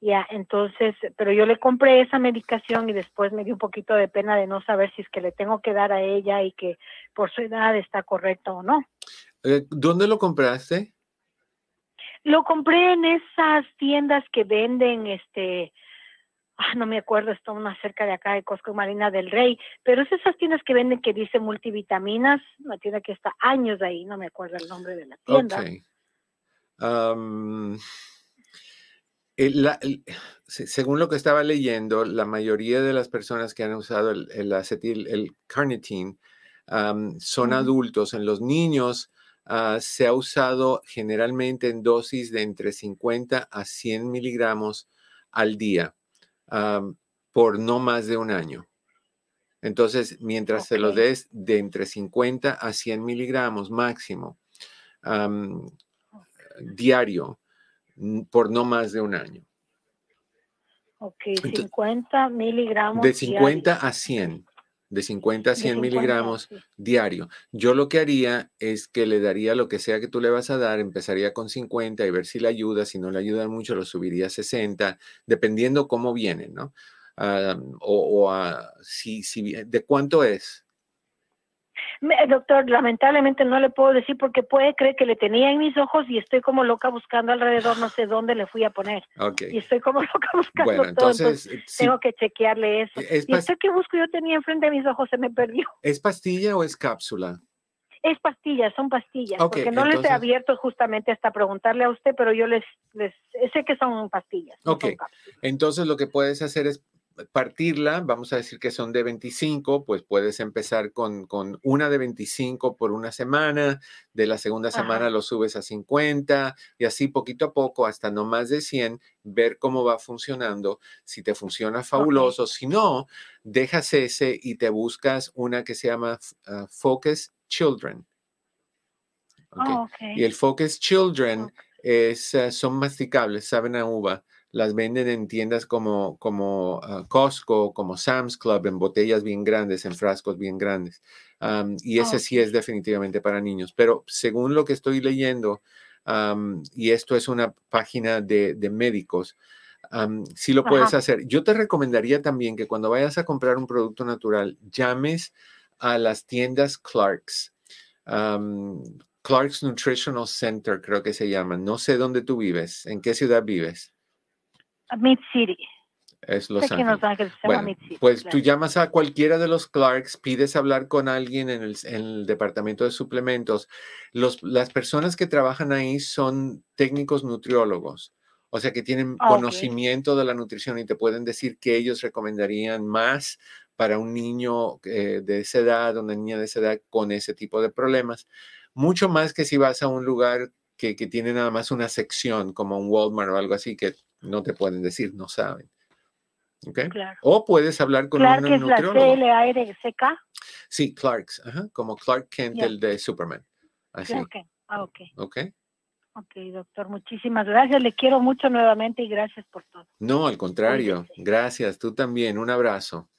ya, entonces, pero yo le compré esa medicación y después me dio un poquito de pena de no saber si es que le tengo que dar a ella y que por su edad está correcto o no. Eh, ¿Dónde lo compraste? Lo compré en esas tiendas que venden, este, ah, no me acuerdo, está una cerca de acá de Costco Marina del Rey, pero es esas tiendas que venden que dice multivitaminas, una tienda que está años ahí, no me acuerdo el nombre de la tienda. Okay según lo que estaba leyendo, la mayoría de las personas que han usado el, acetil, el carnitine, son adultos. En los niños ah, se ha usado generalmente en dosis de entre 50 a 100 miligramos al día. por no más de un año. Entonces, mientras se lo des de entre 50 a 100 miligramos máximo diario por no más de un año. Ok, 50 miligramos. De 50 a 100 de 50 a 100 miligramos diario. Yo lo que haría es que le daría lo que sea que tú le vas a dar, empezaría con 50 y ver si le ayuda, si no le ayuda mucho, lo subiría a 60, dependiendo cómo viene, ¿no? o, a, si, si, ¿De cuánto es? Doctor, lamentablemente no le puedo decir porque puede creer que le tenía en mis ojos y estoy como loca buscando alrededor, no sé dónde le fui a poner. Y estoy como loca buscando bueno, entonces, eh, tengo que chequearle eso. y este que busco yo tenía enfrente de mis ojos se me perdió. ¿Es pastilla o es cápsula? Es pastilla, son pastillas, porque no les he abierto justamente hasta preguntarle a usted, pero yo les, les sé que son pastillas. ok, entonces lo que puedes hacer es partirla, vamos a decir que son de 25, pues puedes empezar con, con una de 25 por una semana, de la segunda semana lo subes a 50 y así poquito a poco hasta no más de 100, ver cómo va funcionando, si te funciona fabuloso, si no, dejas ese y te buscas una que se llama ah, Focus Children. Oh, y el Focus Children es, ah, son masticables, saben a uva las venden en tiendas como, como ah, Costco, como Sam's Club, en botellas bien grandes, en frascos bien grandes. y ese sí es definitivamente para niños. Pero según lo que estoy leyendo, y esto es una página de, médicos, sí lo puedes hacer. Yo te recomendaría también que cuando vayas a comprar un producto natural, llames a las tiendas Clarks. Clark's Nutritional Center, creo que se llama. No sé dónde tú vives. ¿En qué ciudad vives? Mid City. Es Los Ángeles. pues tú llamas a cualquiera de los Clarks, pides hablar con alguien en el, departamento de suplementos. Los, las personas que trabajan ahí son técnicos nutriólogos, o sea que tienen ah, conocimiento de la nutrición y te pueden decir que ellos recomendarían más para un niño eh, de esa edad, una niña de esa edad con ese tipo de problemas. Mucho más que si vas a un lugar que, que tiene nada más una sección como un Walmart o algo así, que no te pueden decir, no saben. ¿Okay? O puedes hablar con Clark un es la C-L-A-R-C-K? Sí, Clarks, como Clark Kent, el de Superman. Así. Ah, ok. Ok. Ok, doctor, muchísimas gracias. Le quiero mucho nuevamente y gracias por todo. No, al contrario. Gracias. Tú también. Un abrazo.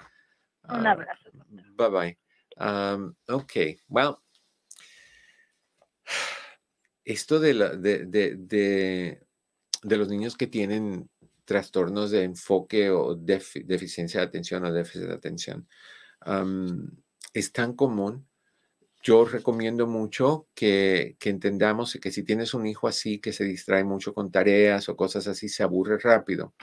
Un ah, abrazo. bye bye. Um, ok, well, esto de, la, de, de de los niños que tienen trastornos de enfoque o deficiencia de atención o déficit de atención es tan común. Yo recomiendo mucho que, que, entendamos que si tienes un hijo así que se distrae mucho con tareas o cosas así, se aburre rápido,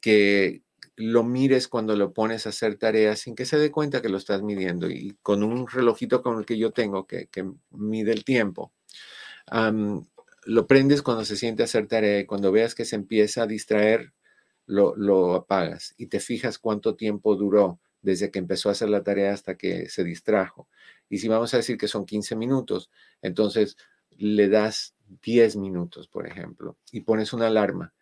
que lo mires cuando lo pones a hacer tareas sin que se dé cuenta que lo estás midiendo y con un relojito como el que yo tengo que, que mide el tiempo lo prendes cuando se siente hacer tarea y cuando veas que se empieza a distraer, lo, apagas y te fijas cuánto tiempo duró desde que empezó a hacer la tarea hasta que se distrajo. Y si vamos a decir que son 15 minutos, entonces le das 10 minutos, por ejemplo, y pones una alarma.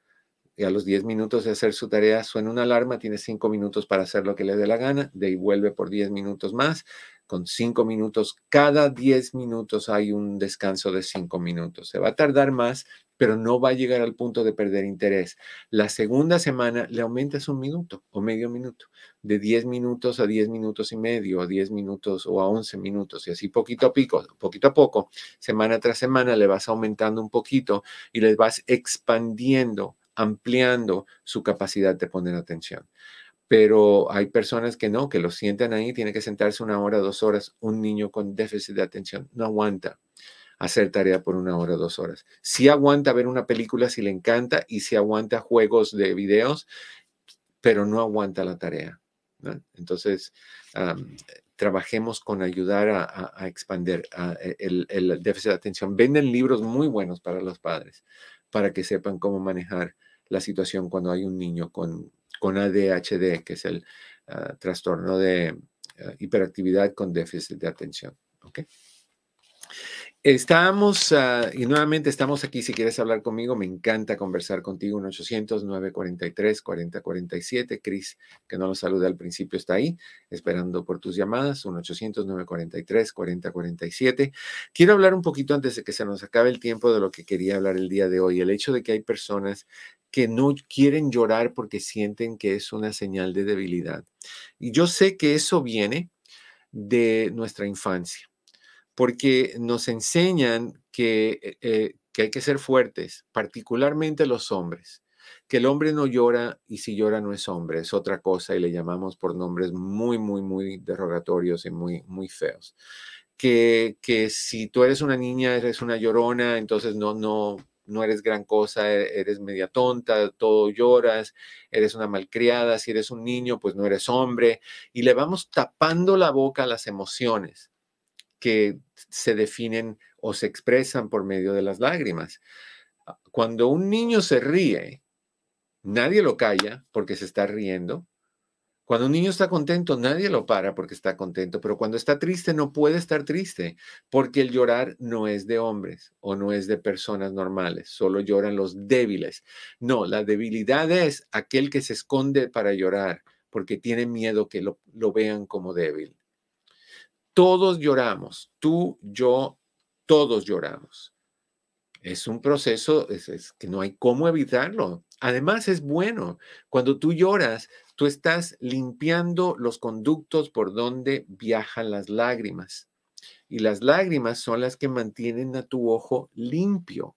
Y a los 10 minutos de hacer su tarea suena una alarma, tiene 5 minutos para hacer lo que le dé la gana, de ahí vuelve por 10 minutos más con cinco minutos. Cada diez minutos hay un descanso de cinco minutos. Se va a tardar más, pero no va a llegar al punto de perder interés. La segunda semana le aumentas un minuto o medio minuto, de diez minutos a diez minutos y medio, a diez minutos o a once minutos, y así poquito a poco, poquito a poco, semana tras semana le vas aumentando un poquito y le vas expandiendo, ampliando su capacidad de poner atención pero hay personas que no, que lo sientan ahí, tiene que sentarse una hora, dos horas. Un niño con déficit de atención no aguanta hacer tarea por una hora, dos horas. Sí aguanta ver una película si le encanta y si aguanta juegos de videos, pero no aguanta la tarea. Entonces, trabajemos con ayudar a, expandir e, el, el déficit de atención. Venden libros muy buenos para los padres, para que sepan cómo manejar la situación cuando hay un niño con, con ADHD, que es el ah, trastorno de ah, hiperactividad con déficit de atención. ¿okay? Estamos, ah, y nuevamente estamos aquí, si quieres hablar conmigo, me encanta conversar contigo, 1-800-943-4047. Cris, que no lo saludé al principio, está ahí, esperando por tus llamadas, 1-800-943-4047. Quiero hablar un poquito antes de que se nos acabe el tiempo de lo que quería hablar el día de hoy, el hecho de que hay personas que no quieren llorar porque sienten que es una señal de debilidad. Y yo sé que eso viene de nuestra infancia porque nos enseñan que, eh, eh, que hay que ser fuertes, particularmente los hombres, que el hombre no llora y si llora no es hombre, es otra cosa y le llamamos por nombres muy, muy, muy derogatorios y muy, muy feos. Que, que si tú eres una niña, eres una llorona, entonces no, no, no eres gran cosa, e, eres media tonta, todo lloras, eres una malcriada, si eres un niño, pues no eres hombre, y le vamos tapando la boca a las emociones que se definen o se expresan por medio de las lágrimas. Cuando un niño se ríe, nadie lo calla porque se está riendo. Cuando un niño está contento, nadie lo para porque está contento, pero cuando está triste no puede estar triste porque el llorar no es de hombres o no es de personas normales, solo lloran los débiles. No, la debilidad es aquel que se esconde para llorar porque tiene miedo que lo, lo vean como débil. Todos lloramos, tú, yo, todos lloramos. Es un proceso es, que no hay cómo evitarlo. Además es bueno. Cuando tú lloras, tú estás limpiando los conductos por donde viajan las lágrimas. Y las lágrimas son las que mantienen a tu ojo limpio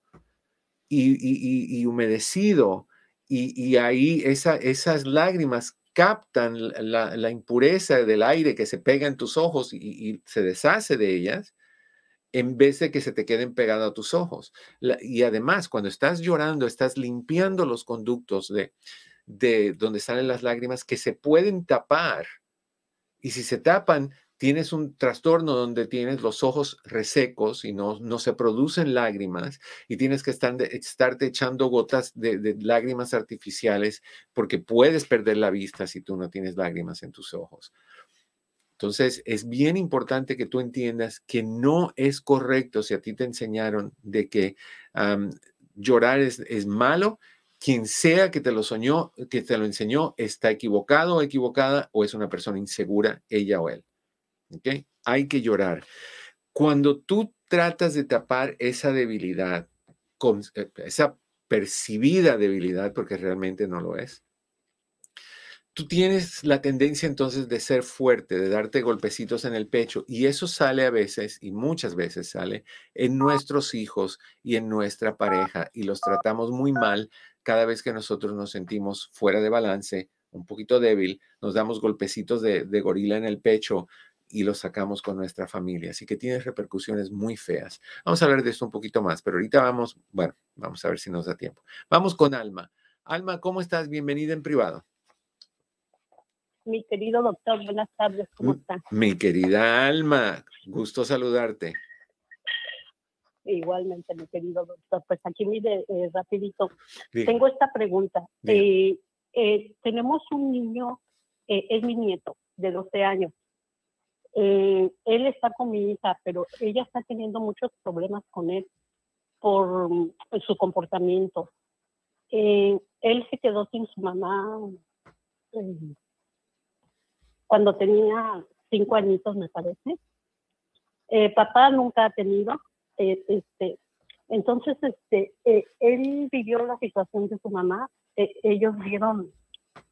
y, humedecido. Y, ahí esas lágrimas captan la, impureza del aire que se pega en tus ojos y, se deshace de ellas, en vez de que se te queden pegadas a tus ojos. y además, cuando estás llorando, estás limpiando los conductos de, de donde salen las lágrimas que se pueden tapar. Y si se tapan, tienes un trastorno donde tienes los ojos resecos y no, no se producen lágrimas y tienes que estar, estarte echando gotas de, lágrimas artificiales porque puedes perder la vista si tú no tienes lágrimas en tus ojos. Entonces, es bien importante que tú entiendas que no es correcto si a ti te enseñaron de que llorar es, es malo, quien sea que te lo soñó, que te lo enseñó, está equivocado o equivocada o es una persona insegura, ella o él. Hay que llorar. Cuando tú tratas de tapar esa debilidad, eh, esa percibida debilidad, porque realmente no lo es, tú tienes la tendencia entonces de ser fuerte, de darte golpecitos en el pecho, y eso sale a veces, y muchas veces sale, en nuestros hijos y en nuestra pareja, y los tratamos muy mal cada vez que nosotros nos sentimos fuera de balance, un poquito débil, nos damos golpecitos de, de gorila en el pecho, y lo sacamos con nuestra familia. Así que tiene repercusiones muy feas. Vamos a hablar de esto un poquito más, pero ahorita vamos, bueno, vamos a ver si nos da tiempo. Vamos con Alma. Alma, ¿cómo estás? Bienvenida en privado. Mi querido doctor, buenas tardes, ¿cómo está? Mi querida Alma, gusto saludarte. Igualmente, mi querido doctor. Pues aquí mire, eh, rapidito. Tengo esta pregunta. Eh, eh, tenemos un niño, es mi nieto, de 12 años. Eh, él está con mi hija, pero ella está teniendo muchos problemas con él por mm, su comportamiento. Eh, él se quedó sin su mamá eh, cuando tenía cinco añitos, me parece. papá nunca ha tenido. Este, entonces, este, él vivió la situación de su mamá. ellos vieron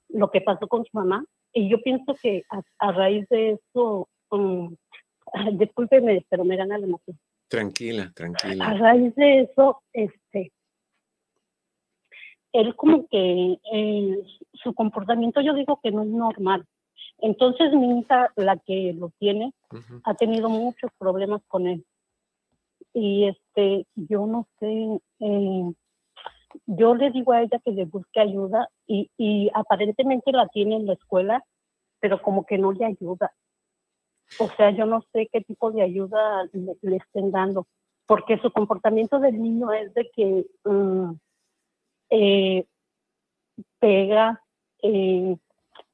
lo que pasó con su mamá. Y yo pienso que a raíz de eso um, discúlpeme, pero me gana la emoción. Tranquila, tranquila. A raíz de eso, este, él como que eh, su comportamiento yo digo que no es normal. Entonces mi hija, la que lo tiene, ha tenido muchos problemas con él. Y este, yo no sé, eh, yo le digo a ella que le busque ayuda y, y aparentemente la tiene en la escuela, pero como que no le ayuda. O sea, yo no sé qué tipo de ayuda le, estén dando, porque su comportamiento del niño es de que mm, eh, pega, eh,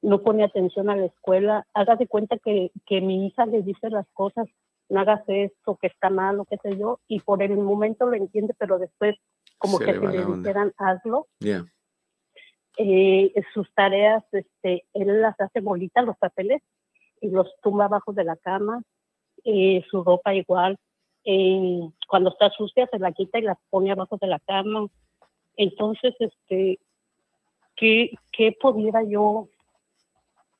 no pone atención a la escuela, haga de cuenta que, que mi hija le dice las cosas no hagas esto, que está mal o qué sé yo, y por el momento lo entiende, pero después como que si le dijeran hazlo. Eh, sus tareas, este, él las hace bolitas, los papeles, y los tumba abajo de la cama, eh, su ropa igual, eh, cuando está sucia se la quita y la pone abajo de la cama. Entonces, este, ¿qué, qué pudiera yo,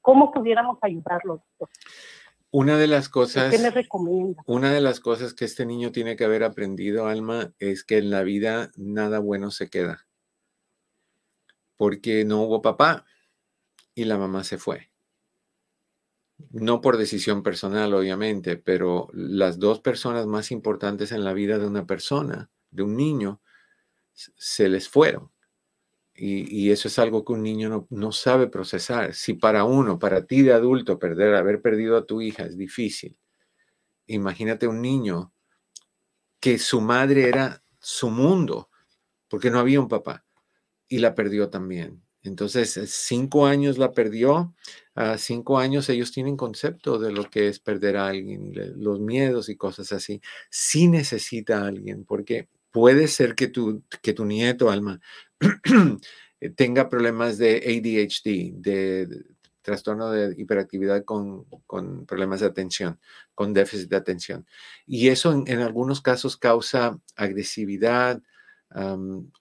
cómo pudiéramos ayudarlos? Una de las cosas. ¿Qué me recomienda? Una de las cosas que este niño tiene que haber aprendido, Alma, es que en la vida nada bueno se queda. Porque no hubo papá y la mamá se fue. No por decisión personal, obviamente, pero las dos personas más importantes en la vida de una persona, de un niño, se les fueron. Y, eso es algo que un niño no, sabe procesar. Si para uno, para ti de adulto, perder, haber perdido a tu hija es difícil, imagínate un niño que su madre era su mundo, porque no había un papá, y la perdió también. Entonces, eh, cinco años la perdió, a cinco años ellos tienen concepto de lo que es perder a alguien, los miedos y cosas así. Sí necesita a alguien, porque puede ser que tu, que tu nieto, Alma, tenga problemas de ADHD, de, trastorno de hiperactividad con, problemas de atención, con déficit de atención. Y eso en, algunos casos causa agresividad,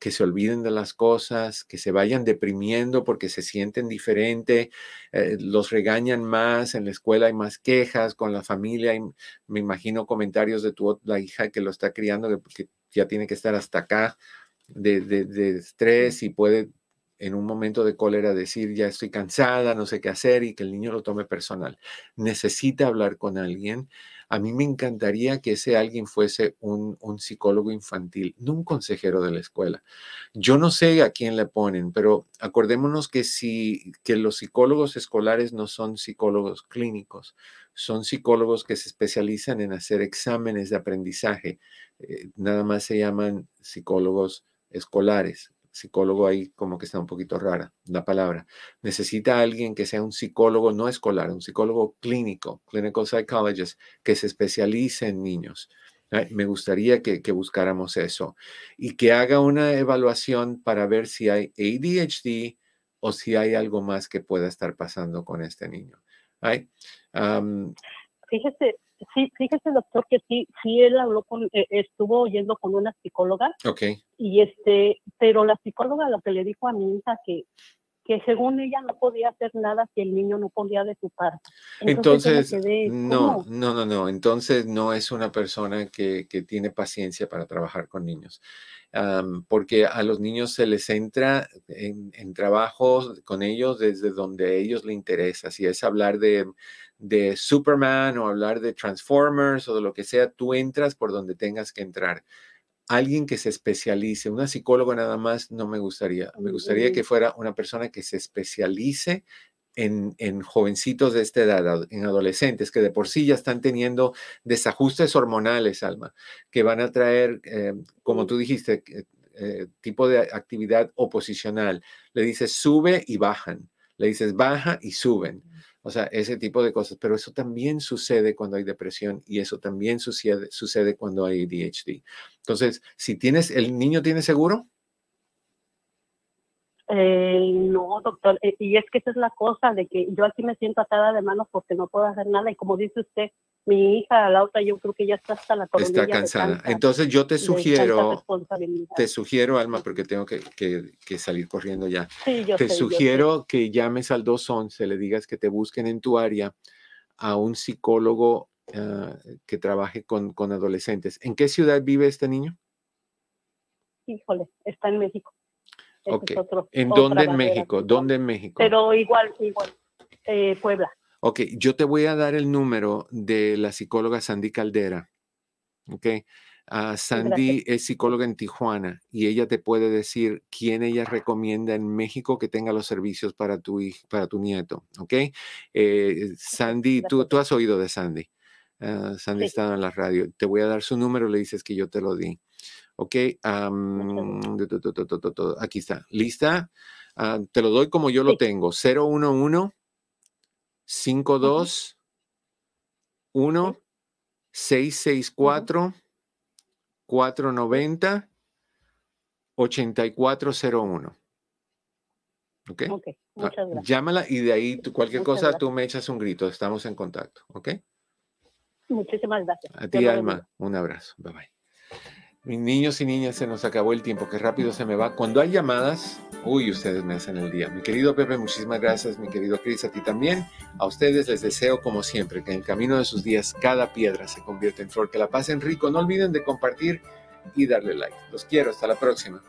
que se olviden de las cosas, que se vayan deprimiendo porque se sienten diferente, eh, los regañan más, en la escuela hay más quejas, con la familia, me imagino comentarios de tu la hija que lo está criando, que, ya tiene que estar hasta acá de, estrés y puede en un momento de cólera decir, ya estoy cansada, no sé qué hacer y que el niño lo tome personal. Necesita hablar con alguien. A mí me encantaría que ese alguien fuese un, psicólogo infantil, no un consejero de la escuela. Yo no sé a quién le ponen, pero acordémonos que, si, que los psicólogos escolares no son psicólogos clínicos, son psicólogos que se especializan en hacer exámenes de aprendizaje. Eh, nada más se llaman psicólogos escolares. Psicólogo ahí como que está un poquito rara la palabra. Necesita alguien que sea un psicólogo no escolar, un psicólogo clínico, clinical psychologist, que se especialice en niños. Me gustaría que, buscáramos eso y que haga una evaluación para ver si hay ADHD o si hay algo más que pueda estar pasando con este niño. Fíjese, sí, fíjese, doctor, que sí, sí, él habló con, eh, estuvo oyendo con una psicóloga. Ok. Y este, pero la psicóloga lo que le dijo a mi hija que, que según ella no podía hacer nada si el niño no podía de su parte. Entonces, no, no, no, no. Entonces no es una persona que, que tiene paciencia para trabajar con niños. porque a los niños se les entra en, en trabajos con ellos desde donde a ellos les interesa. Si es hablar de, de Superman o hablar de Transformers o de lo que sea, tú entras por donde tengas que entrar. Alguien que se especialice, una psicóloga nada más no me gustaría. Me gustaría que fuera una persona que se especialice en, jovencitos de esta edad, en adolescentes, que de por sí ya están teniendo desajustes hormonales, Alma, que van a traer, eh, como tú dijiste, eh, tipo de actividad oposicional. Le dices sube y bajan, le dices baja y suben. O sea, ese tipo de cosas. Pero eso también sucede cuando hay depresión y eso también sucede, sucede cuando hay ADHD. Entonces, si tienes, ¿el niño tiene seguro? Eh, no, doctor, eh, y es que esa es la cosa, de que yo aquí me siento atada de manos porque no puedo hacer nada y como dice usted, mi hija, la otra, yo creo que ya está hasta la Está cansada. Entonces yo te sugiero, te sugiero, Alma, porque tengo que, que, salir corriendo ya. te sugiero que llames al 211, le digas que te busquen en tu área a un psicólogo ah, que trabaje con, con adolescentes. ¿En qué ciudad vive este niño? Híjole, está en México. Okay. ¿En dónde en México? ¿Dónde en México? Pero igual, igual, eh, Puebla. Ok, yo te voy a dar el número de la psicóloga Sandy Caldera. Ok. Uh, Sandy es psicóloga en Tijuana y ella te puede decir quién ella recomienda en México que tenga los servicios para tu, para tu nieto. ¿Ok? Eh, Sandy, tú, tú, has oído de Sandy. Uh, Sandy está en la radio. Te voy a dar su número, le dices que yo te lo di. ¿Ok? aquí está. ¿Lista? Ah, te lo doy como yo lo tengo. 011 5, 2, 1, 664 490 8401. ¿Ok? Ok, ah, muchas gracias. Llámala y de ahí cualquier cosa tú me echas un grito. Estamos en contacto. ¿Ok? Muchísimas gracias. A ti, Alma. Un abrazo. Bye bye. Mis niños y niñas, se nos acabó el tiempo, que rápido se me va. Cuando hay llamadas, uy, ustedes me hacen el día. Mi querido Pepe, muchísimas gracias. Mi querido Cris, a ti también. A ustedes les deseo, como siempre, que en el camino de sus días cada piedra se convierta en flor. Que la pasen rico. No olviden de compartir y darle like. Los quiero. Hasta la próxima.